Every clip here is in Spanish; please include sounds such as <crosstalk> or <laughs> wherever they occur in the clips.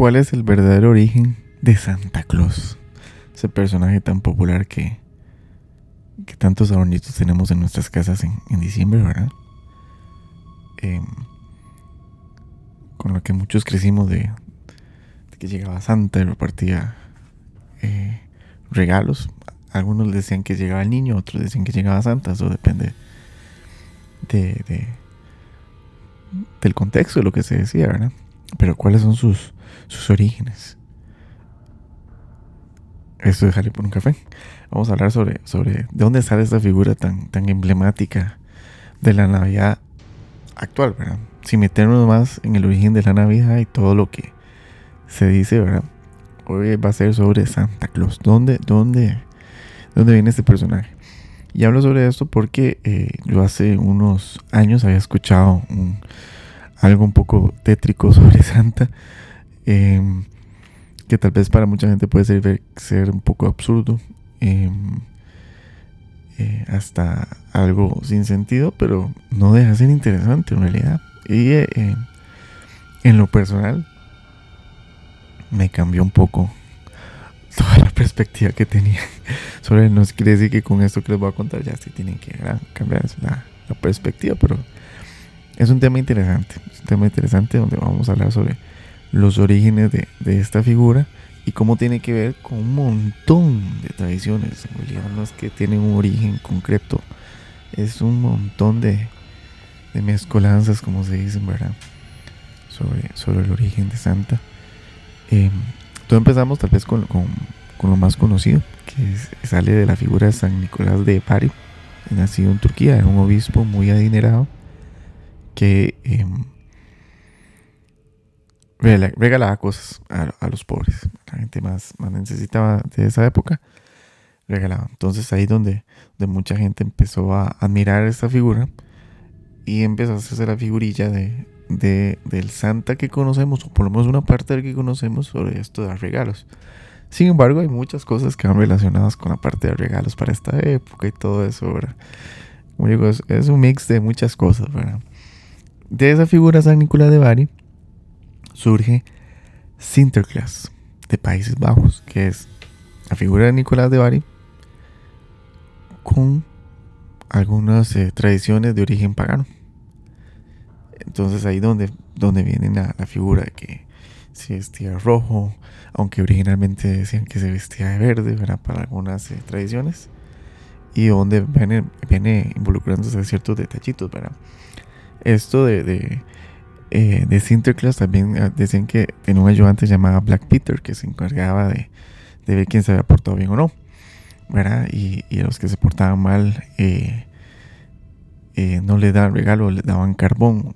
¿Cuál es el verdadero origen de Santa Claus? Ese personaje tan popular que, que tantos adornitos tenemos en nuestras casas en, diciembre, ¿verdad? Em, con lo que muchos crecimos de, que llegaba Santa y repartía eh, regalos. Algunos decían que llegaba el niño, otros decían que llegaba Santa, eso depende de, del contexto de lo que se decía, ¿verdad? Pero cuáles son sus, sus orígenes. Esto dejarle por un café. Vamos a hablar sobre, sobre de dónde sale esta figura tan, tan emblemática de la Navidad actual, ¿verdad? Sin meternos más en el origen de la Navidad y todo lo que se dice, ¿verdad? Hoy va a ser sobre Santa Claus. ¿Dónde, dónde, dónde viene este personaje? Y hablo sobre esto porque eh, yo hace unos años había escuchado algo un poco tétrico <laughs> sobre Santa, em, que tal vez para mucha gente puede ser, ser un poco absurdo, em, eh, hasta algo sin sentido, pero no deja de ser interesante en realidad. Y eh, en lo personal, me cambió un poco <laughs> toda la perspectiva que tenía <laughs> sobre. No quiere decir que con esto que les voy a contar ya se tienen que cambiar la, perspectiva, pero es un tema interesante. Es un tema interesante donde vamos a hablar sobre los orígenes de, esta figura y cómo tiene que ver con un montón de tradiciones. En realidad no es que tienen un origen concreto, es un montón de, de mezcolanzas, como se dicen, ¿verdad? Sobre, sobre el origen de Santa. Eh, todo empezamos tal vez con, lo más conocido, que sale de la figura de San Nicolás de Bari, nacido en Turquía, era un obispo muy adinerado que em, regalaba cosas a, los pobres, la gente más, más necesitaba de esa época regalaba. Entonces ahí donde, donde mucha gente empezó a admirar esta figura y empezó a hacerse la figurilla de, de, del Santa que conocemos, o por lo menos una parte del que conocemos sobre esto de regalos. Sin embargo, hay muchas cosas que van relacionadas con la parte de regalos para esta época y todo eso, ¿verdad? Como digo, es, un mix de muchas cosas, ¿verdad? De esa figura San Nicolás de Bari surge Sinterklaas de Países Bajos, que es la figura de Nicolás de Bari con algunas eh, tradiciones de origen pagano. Entonces ahí donde, donde viene la, figura de que se vestía rojo, aunque originalmente decían que se vestía de verde, ¿verdad? Para algunas eh, tradiciones. Y donde viene, viene involucrándose ciertos detallitos. Esto de, eh, de Sinterklaas también ah, decían que tenía un ayudante llamado Black Peter que se encargaba de, de ver quién se había portado bien o no, ¿verdad? Y, y los que se portaban mal eh, no le daban regalo, le daban carbón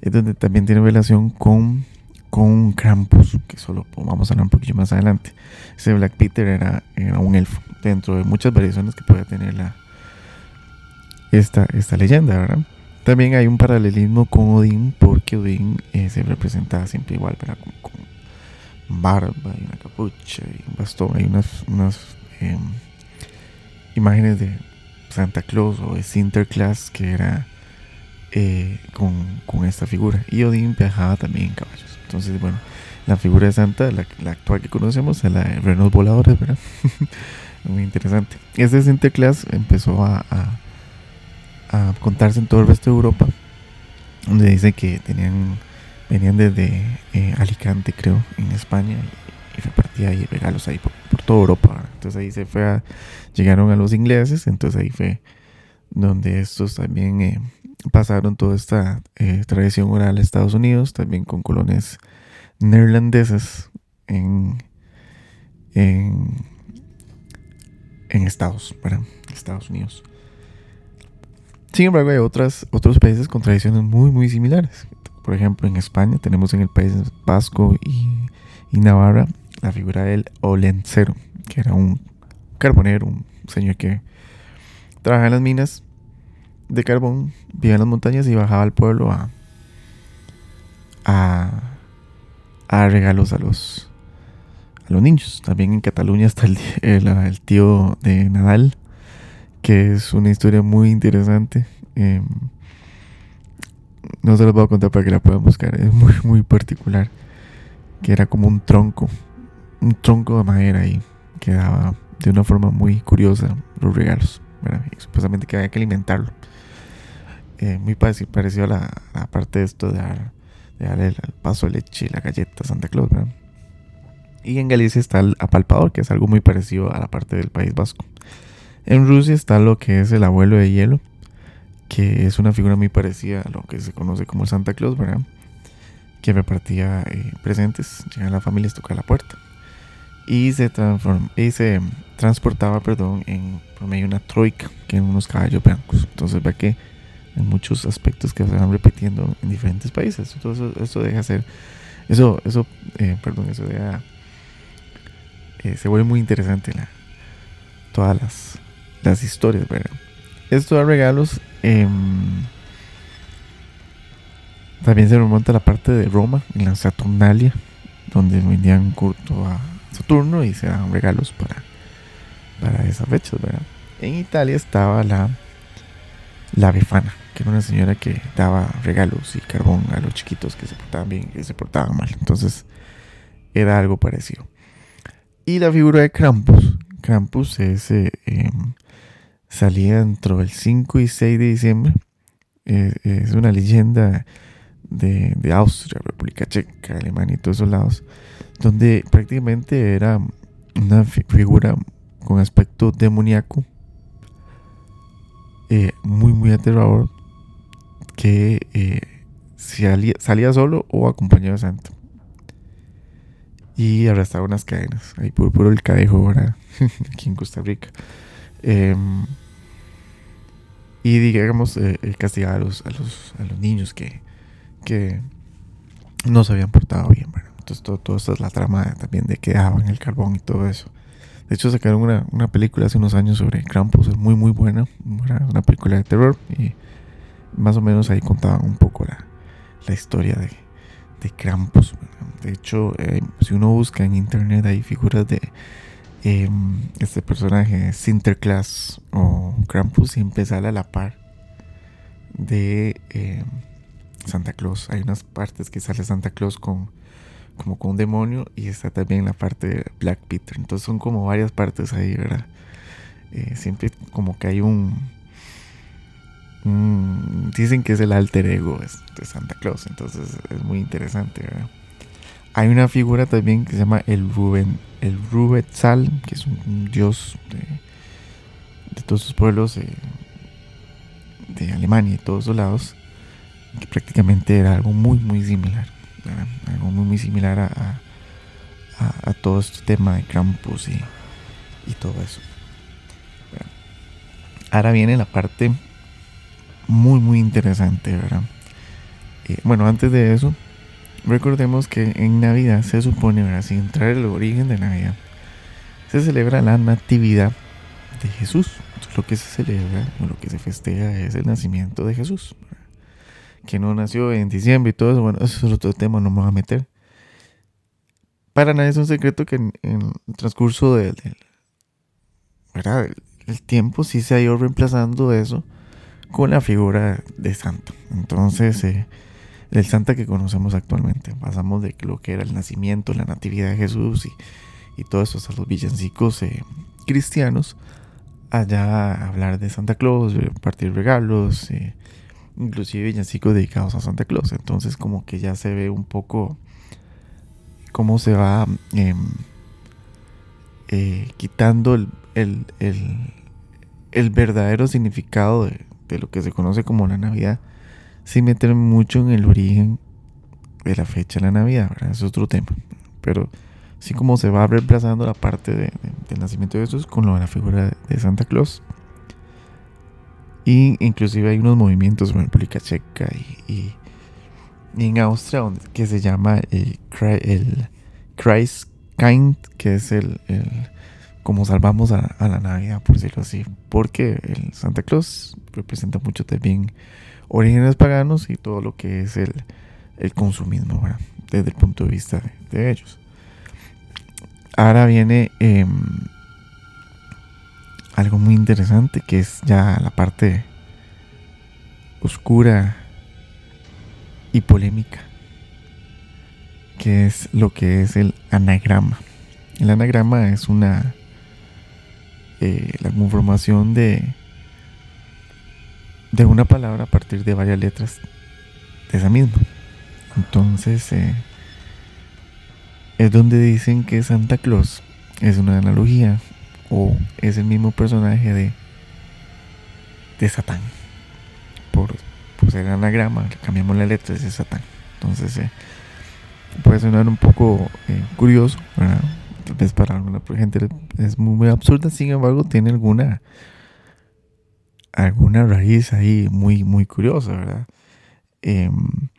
es donde también tiene relación con, con Krampus, que solo vamos a hablar un poquito más adelante. Ese Black Peter era, un elfo, dentro de muchas variaciones que puede tener la, esta, esta leyenda, ¿verdad? También hay un paralelismo con Odín, porque Odín eh, se representaba siempre igual, ¿verdad? Con, barba y una capucha y un bastón. Hay unas, unas em, imágenes de Santa Claus o de Sinterklaas que era eh, con, esta figura. Y Odín viajaba también en caballos. Entonces, bueno, la figura de Santa, la, actual que conocemos, es la de Renos Voladores, ¿verdad? <laughs> Muy interesante. Este Sinterklaas empezó a, contarse en todo el resto de Europa, donde dice que tenían venían desde eh, Alicante, creo, en España, y, repartía ahí regalos ahí por, toda Europa. Entonces ahí se fue a, llegaron a los ingleses, entonces ahí fue donde estos también eh, pasaron toda esta eh, tradición oral a Estados Unidos, también con colonias neerlandesas en, en, Estados, Estados Unidos. Sin embargo, hay otras, otros países con tradiciones muy, muy similares. Por ejemplo, en España tenemos en el País Vasco y, y Navarra la figura del olencero, que era un carbonero, un señor que trabaja en las minas de carbón, vivía en las montañas y bajaba al pueblo a, a, regalos a los, a los niños. También en Cataluña está el, el, tío de Nadal, que es una historia muy interesante. Em, no se los voy a contar para que la puedan buscar, es muy, muy particular. que era como un tronco, un tronco de madera ahí, que daba de una forma muy curiosa los regalos, y supuestamente que había que alimentarlo. Eh, muy parecido, a la, parte de esto de, dar, de darle el paso de leche y la galleta Santa Claus, Y en Galicia está el apalpador, que es algo muy parecido a la parte del País Vasco. En Rusia está lo que es el abuelo de hielo, que es una figura muy parecida a lo que se conoce como Santa Claus, ¿verdad? Que repartía eh, presentes, llegaba la familia, tocaba la puerta. Y se, y se transportaba, perdón, en, por medio de una troika, que en unos caballos blancos. Entonces ve que en muchos aspectos que se van repitiendo en diferentes países. Entonces eso, deja ser, eso, eso, eh, perdón, eso deja, eh, se vuelve muy interesante todas las, las historias, ¿verdad? Esto de regalos em, también se remonta a la parte de Roma, en la Saturnalia, donde vendían culto a Saturno y se daban regalos para, para esas fechas, ¿verdad? En Italia estaba la, la Befana, que era una señora que daba regalos y carbón a los chiquitos que se portaban bien y que se portaban mal. Entonces era algo parecido. Y la figura de Krampus. Krampus es eh, em, salía dentro del 5 y 6 de diciembre. Eh, es una leyenda de, Austria, República Checa, Alemania y todos esos lados, donde prácticamente era una figura con aspecto demoníaco, eh, muy, muy aterrador, que eh, salía, solo o acompañado de santo. Y arrastraba unas cadenas, ahí por puro el cadejo ahora, <laughs> aquí en Costa Rica. Em, y digamos, eh, castigar a los, a los, a los niños que, que no se habían portado bien. Entonces, todo, todo esto es la trama también de que daban el carbón y todo eso. De hecho, sacaron una, una película hace unos años sobre Krampus, es muy, muy buena. Una película de terror. Y más o menos ahí contaban un poco la, la historia de, de Krampus. De hecho, eh, si uno busca en internet, hay figuras de Em, este personaje, Sinterklaas o Krampus, siempre sale a la par de em, Santa Claus. Hay unas partes que sale Santa Claus con como con un demonio y está también la parte de Black Peter. Entonces son como varias partes ahí, ¿verdad? Eh, siempre como que hay un, Dicen que es el alter ego de Santa Claus, entonces es muy interesante, ¿verdad? Hay una figura también que se llama el Ruben, el Rubetzal, que es un, dios de, todos los pueblos de, Alemania y todos los lados, que prácticamente era algo muy, muy similar. Algo muy, muy similar a, a, todo este tema de Krampus y, y todo eso. ahora viene la parte muy, muy interesante, ¿verdad? Eh, bueno, antes de eso, Recordemos que en Navidad se supone, ¿verdad? sin entrar el origen de Navidad, se celebra la natividad de Jesús. lo que se celebra o lo que se festeja es el nacimiento de Jesús. Que no nació en diciembre y todo eso, bueno, eso es otro tema, no me voy a meter. Para nadie es un secreto que en, el transcurso del, ¿verdad? El, tiempo sí se ha ido reemplazando eso con la figura de santo. Entonces, eh, del Santa que conocemos actualmente. Pasamos de lo que era el nacimiento, la natividad de Jesús y, y todo eso hasta los villancicos eh, cristianos, allá a hablar de Santa Claus, partir regalos, eh, inclusive villancicos dedicados a Santa Claus. Entonces como que ya se ve un poco cómo se va em, eh, quitando el, verdadero significado de lo que se conoce como la Navidad sin meterme mucho en el origen de la fecha de la Navidad. Es otro tema. Pero así como se va reemplazando la parte de, del nacimiento de Jesús con lo de la figura de Santa Claus. Y inclusive hay unos movimientos en República Checa y, en Austria donde, que se llama el, el Christ Kind, que es el, como salvamos a, la Navidad, por decirlo así. Porque el Santa Claus representa mucho también orígenes paganos y todo lo que es el, consumismo, desde el punto de vista de, ellos. Ahora viene em, algo muy interesante que es ya la parte oscura y polémica que es lo que es el anagrama. El anagrama es una eh, la conformación de de una palabra a partir de varias letras de esa misma. Entonces eh, es donde dicen que Santa Claus es una analogía o es el mismo personaje de de Satán. Por, por ser anagrama, cambiamos la letra, es de Satán. Entonces eh, puede sonar un poco eh, curioso, vez para alguna gente es muy, absurda, sin embargo tiene alguna alguna raíz ahí muy muy curiosa, ¿verdad? Em,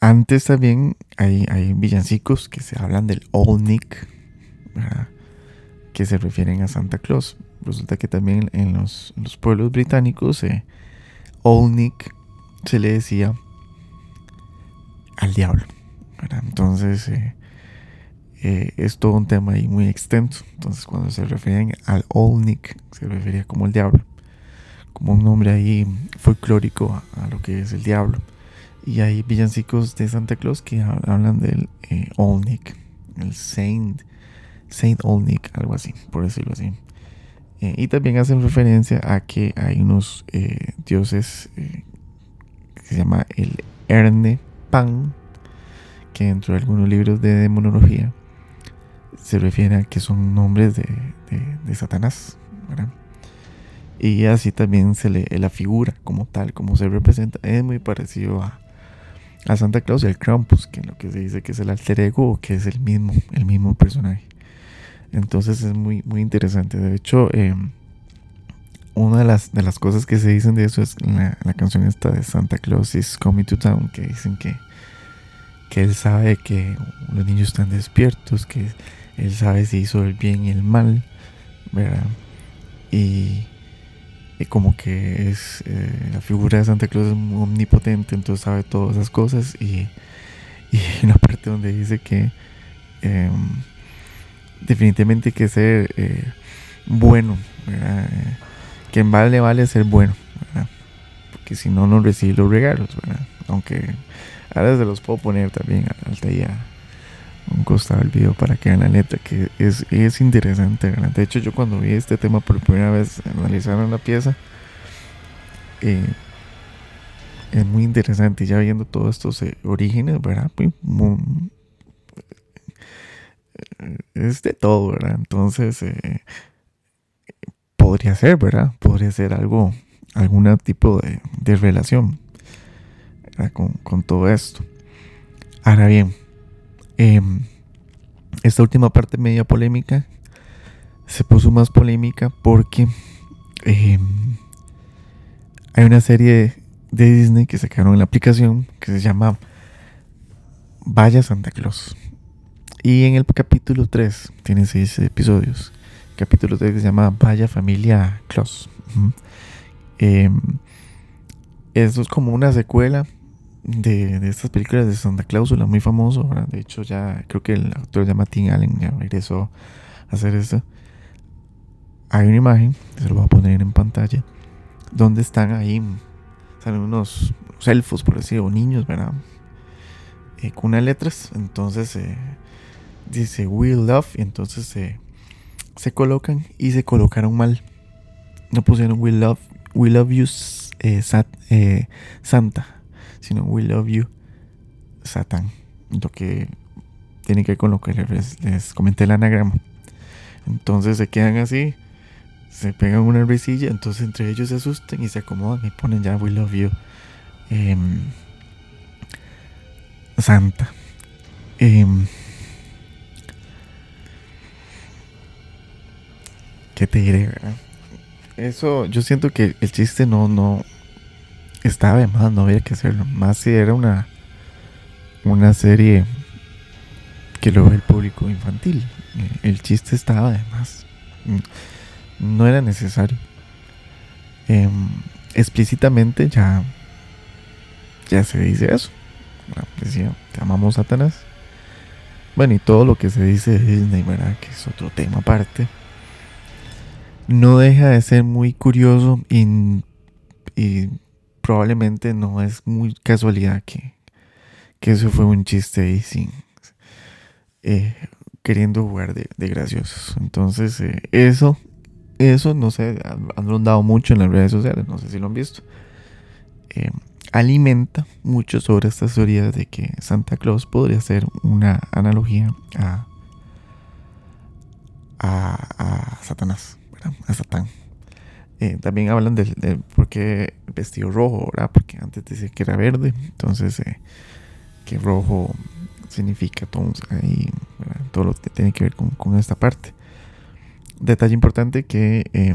antes también hay, hay villancicos que se hablan del Old Nick, que se refieren a Santa Claus. Resulta que también en los, pueblos británicos eh, Old Nick se le decía al diablo. Entonces eh, eh, es todo un tema ahí muy extenso. Entonces cuando se refieren al Old Nick se refería como el diablo. Como un nombre ahí folclórico a, lo que es el diablo. Y hay villancicos de Santa Claus que hablan del eh, Old el Saint, Saint Old algo así, por decirlo así. Eh, y también hacen referencia a que hay unos dioses que se llama el Erne Pan, que dentro de algunos libros de demonología se refiere a que son nombres de, Satanás. Y así también se le la figura como tal, como se representa, es muy parecido a, a Santa Claus y al Krampus, que lo que se dice que es el alter ego que es el mismo, el mismo personaje. Entonces es muy, muy interesante. De hecho, em, una de las, de las cosas que se dicen de eso es la, la canción esta de Santa Claus is Coming to Town, que dicen que, que él sabe que los niños están despiertos, que él sabe si hizo el bien y el mal, ¿verdad? Y, como que es eh, la figura de Santa Claus es omnipotente, entonces sabe todas esas cosas y, y <laughs> una parte donde dice que em, definitivamente hay que ser eh, bueno, ¿verdad? que en vale vale ser bueno, ¿verdad? porque si no no recibe los regalos, ¿verdad? aunque ahora se los puedo poner también al día un costado el video para que vean la letra, que es, es interesante. De hecho, yo cuando vi este tema por primera vez, analizaron la pieza, eh, es muy interesante. Y ya viendo todos estos eh, orígenes, ¿verdad? Pues, eh, es de todo, ¿verdad? Entonces, podría ser, ¿verdad? Podría ser algo, algún tipo de, de relación con, todo esto. Ahora bien, Em, esta última parte media polémica se puso más polémica porque em, hay una serie de Disney que sacaron en la aplicación que se llama Vaya Santa Claus. Y en el capítulo 3, tiene 6 episodios. capítulo 3 se llama Vaya Familia Claus. Em, eso es como una secuela de, estas películas de Santa Cláusula, muy famoso. De hecho, ya creo que el actor llama Tim Allen, ya regresó a hacer esto. Hay una imagen, se lo voy a poner en pantalla, donde están ahí, salen unos, elfos, por decirlo, niños, ¿verdad? Eh, con unas letras. Entonces eh, dice We Love, y entonces se colocan y se colocaron mal. No pusieron We Love, We Love You eh, Santa sino We Love You, Satan. Lo que tiene que ver con lo que les, comenté el anagrama. Entonces se quedan así, se pegan una risilla, entonces entre ellos se asustan y se acomodan y ponen ya We Love You. Em, Santa. Em, ¿Qué te diré, verdad? Eso, yo siento que el chiste no, no, estaba de más, no había que hacerlo. Más si era una, una serie que lo ve el público infantil. El chiste estaba de más. No era necesario. Em, explícitamente ya, ya se dice eso. decía, te amamos Satanás. Bueno, y todo lo que se dice de Disney, ¿verdad? Que es otro tema aparte. No deja de ser muy curioso y probablemente no es muy casualidad que, que eso fue un chiste ahí sin eh, queriendo jugar de, graciosos. Entonces, eh, eso, eso, no sé, han rondado mucho en las redes sociales, no sé si lo han visto. Eh, alimenta mucho sobre estas teorías de que Santa Claus podría ser una analogía a, a, Satanás, a Satán. También hablan del, por qué vestido rojo, ¿verdad? Porque antes decía que era verde, entonces que rojo significa todo, ahí, todo lo que tiene que ver con, esta parte. Detalle importante que eh,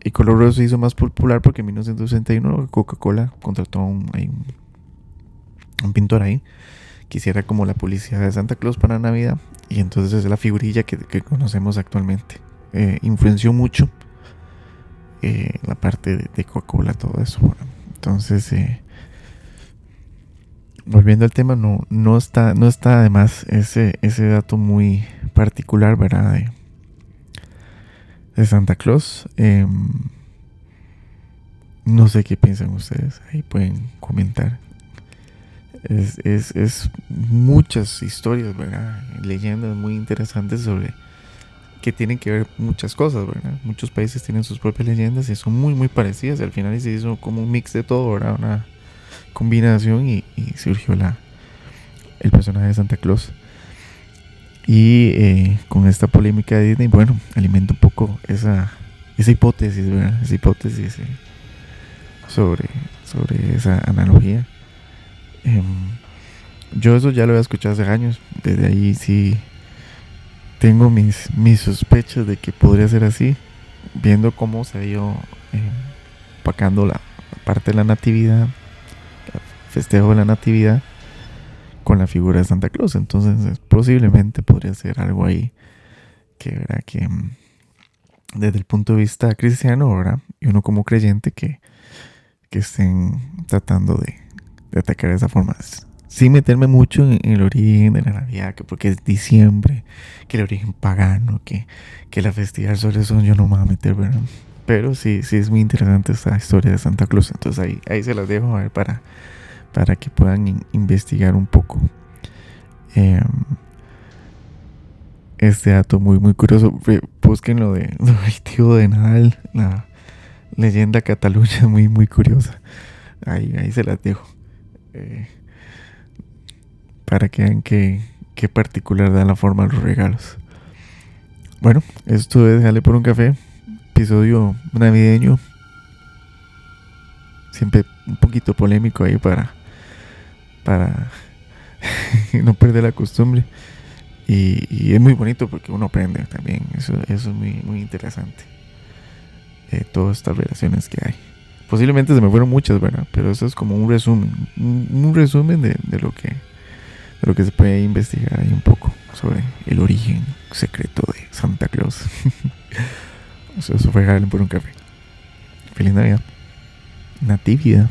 el color rojo se hizo más popular porque en 1961 Coca-Cola contrató a un, un, pintor ahí que hiciera como la publicidad de Santa Claus para Navidad y entonces es la figurilla que, conocemos actualmente. Eh, influenció mucho eh, la parte de, Coca-Cola, todo eso. entonces, eh, volviendo al tema, no, no está, no está además ese, ese dato muy particular, ¿verdad? De, Santa Claus. Em, no sé qué piensan ustedes, ahí pueden comentar. Es, es, es muchas historias, ¿verdad? Leyendas muy interesantes sobre tienen que ver muchas cosas. Muchos países tienen sus propias leyendas y son muy, muy parecidas. Al final se hizo como un mix de todo. Una, combinación y, surgió la, el personaje de Santa Claus. Y eh, con esta polémica de Disney, bueno, alimenta un poco esa, esa hipótesis, ¿verdad? Esa hipótesis eh, sobre, sobre esa analogía. Em, yo eso ya lo había escuchado hace años. Desde ahí sí tengo mis, mis sospechas de que podría ser así. Viendo cómo se ha ido eh, la parte de la natividad festejo de la Natividad con la figura de Santa Claus. Entonces, posiblemente podría ser algo ahí que, verá que mm, desde el punto de vista cristiano, ¿verdad? Y uno como creyente que, que estén tratando de, atacar de esa forma. Sin meterme mucho en, el origen de la Navidad, que porque es diciembre, que el origen pagano, que, que la festividad sobre eso yo no me voy a meter, ¿verdad? Pero sí, sí es muy interesante esta historia de Santa Claus. Entonces ahí, ahí se las dejo a ver para, para que puedan investigar un poco. Em, este dato muy muy curioso. Busquen lo de <laughs> tío de Nadal, la leyenda Cataluña, muy muy curiosa. Ahí, ahí se las dejo. Eh, para que vean qué, qué particular da la forma de los regalos. Bueno, esto es Dale por un café, episodio navideño. Siempre un poquito polémico ahí para para <laughs> no perder la costumbre. Y, es muy bonito porque uno aprende también. Eso, eso es muy, muy interesante. Eh, todas estas relaciones que hay. Posiblemente se me fueron muchas, ¿verdad? Pero eso es como un resumen. Un, resumen de, lo que, lo que se puede investigar ahí un poco sobre el origen secreto de Santa Claus. <laughs> eso, fue por un café. Feliz Navidad. Natividad.